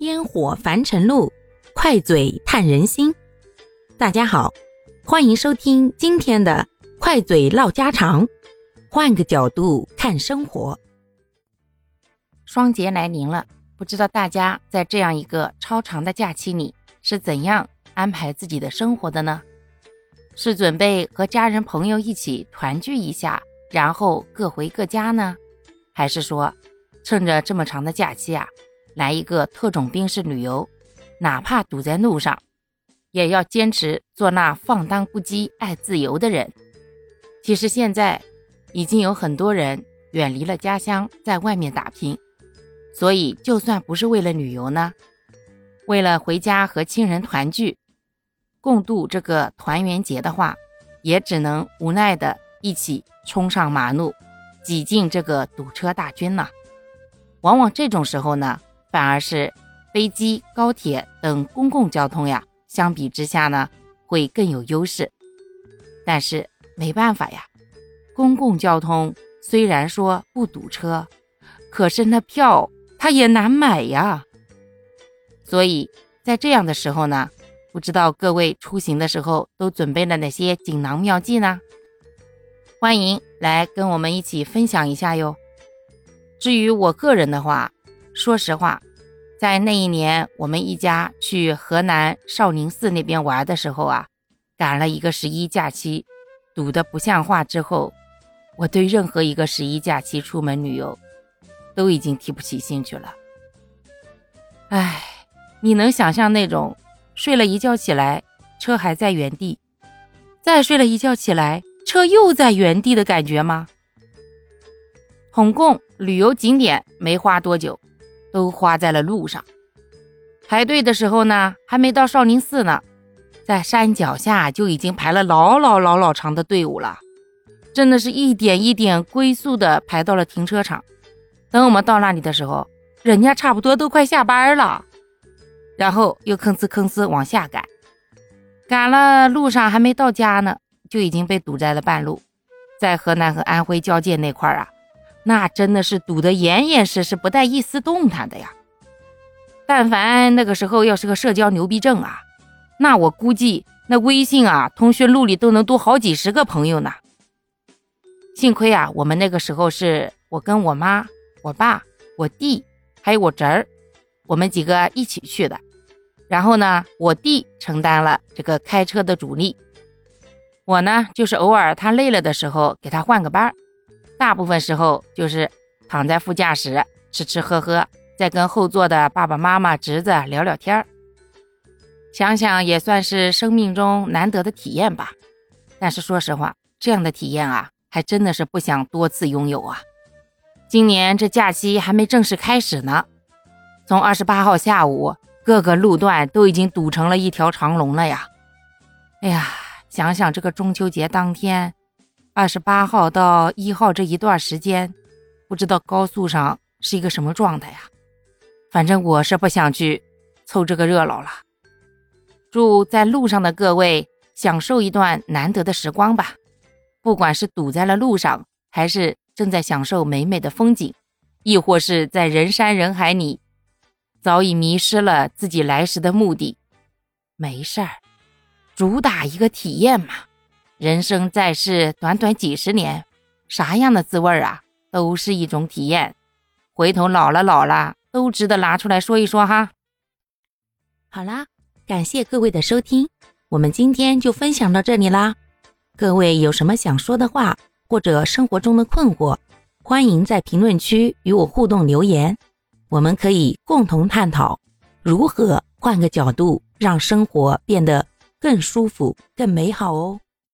烟火凡尘路，快嘴探人心。大家好，欢迎收听今天的快嘴唠家常，换个角度看生活。双节来临了，不知道大家在这样一个超长的假期里是怎样安排自己的生活的呢？是准备和家人朋友一起团聚一下，然后各回各家呢？还是说，趁着这么长的假期啊？来一个特种兵式旅游，哪怕堵在路上，也要坚持做那放荡不羁、爱自由的人。其实现在已经有很多人远离了家乡，在外面打拼，所以就算不是为了旅游呢，为了回家和亲人团聚，共度这个团圆节的话，也只能无奈的一起冲上马路，挤进这个堵车大军了。往往这种时候呢。反而是飞机、高铁等公共交通呀，相比之下呢，会更有优势。但是没办法呀，公共交通虽然说不堵车，可是那票它也难买呀。所以在这样的时候呢，不知道各位出行的时候都准备了哪些锦囊妙计呢？欢迎来跟我们一起分享一下哟。至于我个人的话，说实话，在那一年我们一家去河南少林寺那边玩的时候啊，赶了一个十一假期，堵得不像话。之后，我对任何一个十一假期出门旅游，都已经提不起兴趣了。唉，你能想象那种睡了一觉起来，车还在原地，再睡了一觉起来，车又在原地的感觉吗？统共旅游景点没花多久。都花在了路上。排队的时候呢，还没到少林寺呢，在山脚下就已经排了老老老老长的队伍了，真的是一点一点龟速的排到了停车场。等我们到那里的时候，人家差不多都快下班了，然后又吭哧吭哧往下赶，赶了路上还没到家呢，就已经被堵在了半路，在河南和安徽交界那块儿啊。那真的是堵得严严实实，不带一丝动弹的呀！但凡那个时候要是个社交牛逼症啊，那我估计那微信啊、通讯录里都能多好几十个朋友呢。幸亏啊，我们那个时候是我跟我妈、我爸、我弟还有我侄儿，我们几个一起去的。然后呢，我弟承担了这个开车的主力，我呢就是偶尔他累了的时候给他换个班儿。大部分时候就是躺在副驾驶吃吃喝喝，再跟后座的爸爸妈妈、侄子聊聊天儿。想想也算是生命中难得的体验吧。但是说实话，这样的体验啊，还真的是不想多次拥有啊。今年这假期还没正式开始呢，从二十八号下午，各个路段都已经堵成了一条长龙了呀。哎呀，想想这个中秋节当天。二十八号到一号这一段时间，不知道高速上是一个什么状态呀？反正我是不想去凑这个热闹了。祝在路上的各位享受一段难得的时光吧！不管是堵在了路上，还是正在享受美美的风景，亦或是在人山人海里早已迷失了自己来时的目的，没事儿，主打一个体验嘛。人生在世，短短几十年，啥样的滋味啊，都是一种体验。回头老了老了，都值得拿出来说一说哈。好啦，感谢各位的收听，我们今天就分享到这里啦。各位有什么想说的话，或者生活中的困惑，欢迎在评论区与我互动留言，我们可以共同探讨如何换个角度让生活变得更舒服、更美好哦。